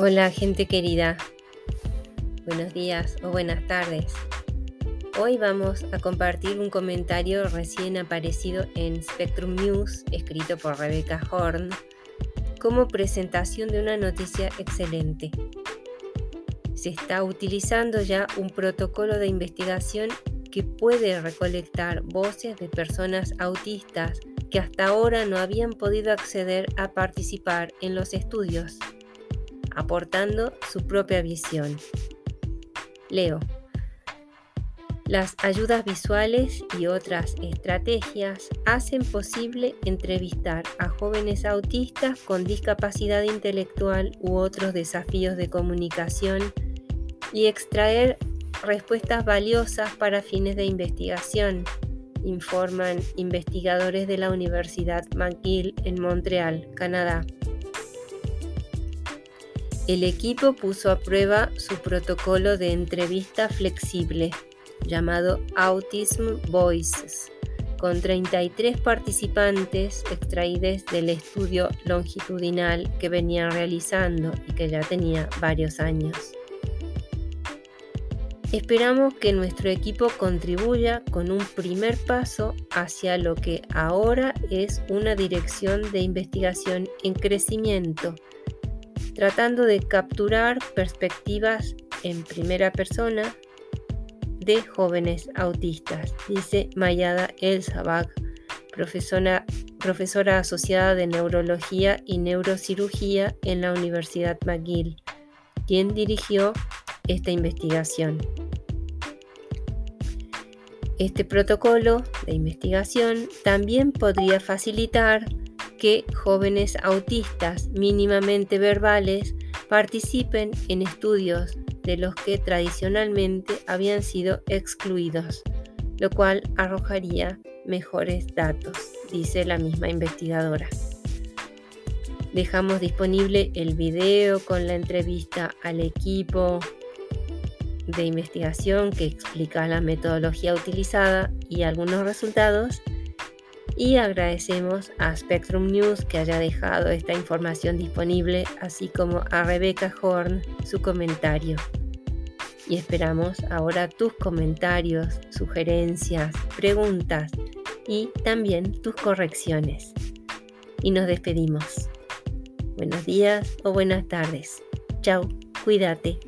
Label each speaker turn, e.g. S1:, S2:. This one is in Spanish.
S1: Hola gente querida, buenos días o buenas tardes. Hoy vamos a compartir un comentario recién aparecido en Spectrum News, escrito por Rebecca Horn, como presentación de una noticia excelente. Se está utilizando ya un protocolo de investigación que puede recolectar voces de personas autistas que hasta ahora no habían podido acceder a participar en los estudios aportando su propia visión. Leo. Las ayudas visuales y otras estrategias hacen posible entrevistar a jóvenes autistas con discapacidad intelectual u otros desafíos de comunicación y extraer respuestas valiosas para fines de investigación, informan investigadores de la Universidad McGill en Montreal, Canadá. El equipo puso a prueba su protocolo de entrevista flexible, llamado Autism Voices, con 33 participantes extraídos del estudio longitudinal que venían realizando y que ya tenía varios años. Esperamos que nuestro equipo contribuya con un primer paso hacia lo que ahora es una dirección de investigación en crecimiento tratando de capturar perspectivas en primera persona de jóvenes autistas, dice Mayada El profesora, profesora asociada de neurología y neurocirugía en la Universidad McGill, quien dirigió esta investigación. Este protocolo de investigación también podría facilitar que jóvenes autistas mínimamente verbales participen en estudios de los que tradicionalmente habían sido excluidos, lo cual arrojaría mejores datos, dice la misma investigadora. Dejamos disponible el video con la entrevista al equipo de investigación que explica la metodología utilizada y algunos resultados y agradecemos a Spectrum News que haya dejado esta información disponible, así como a Rebecca Horn su comentario. Y esperamos ahora tus comentarios, sugerencias, preguntas y también tus correcciones. Y nos despedimos. Buenos días o buenas tardes. Chao, cuídate.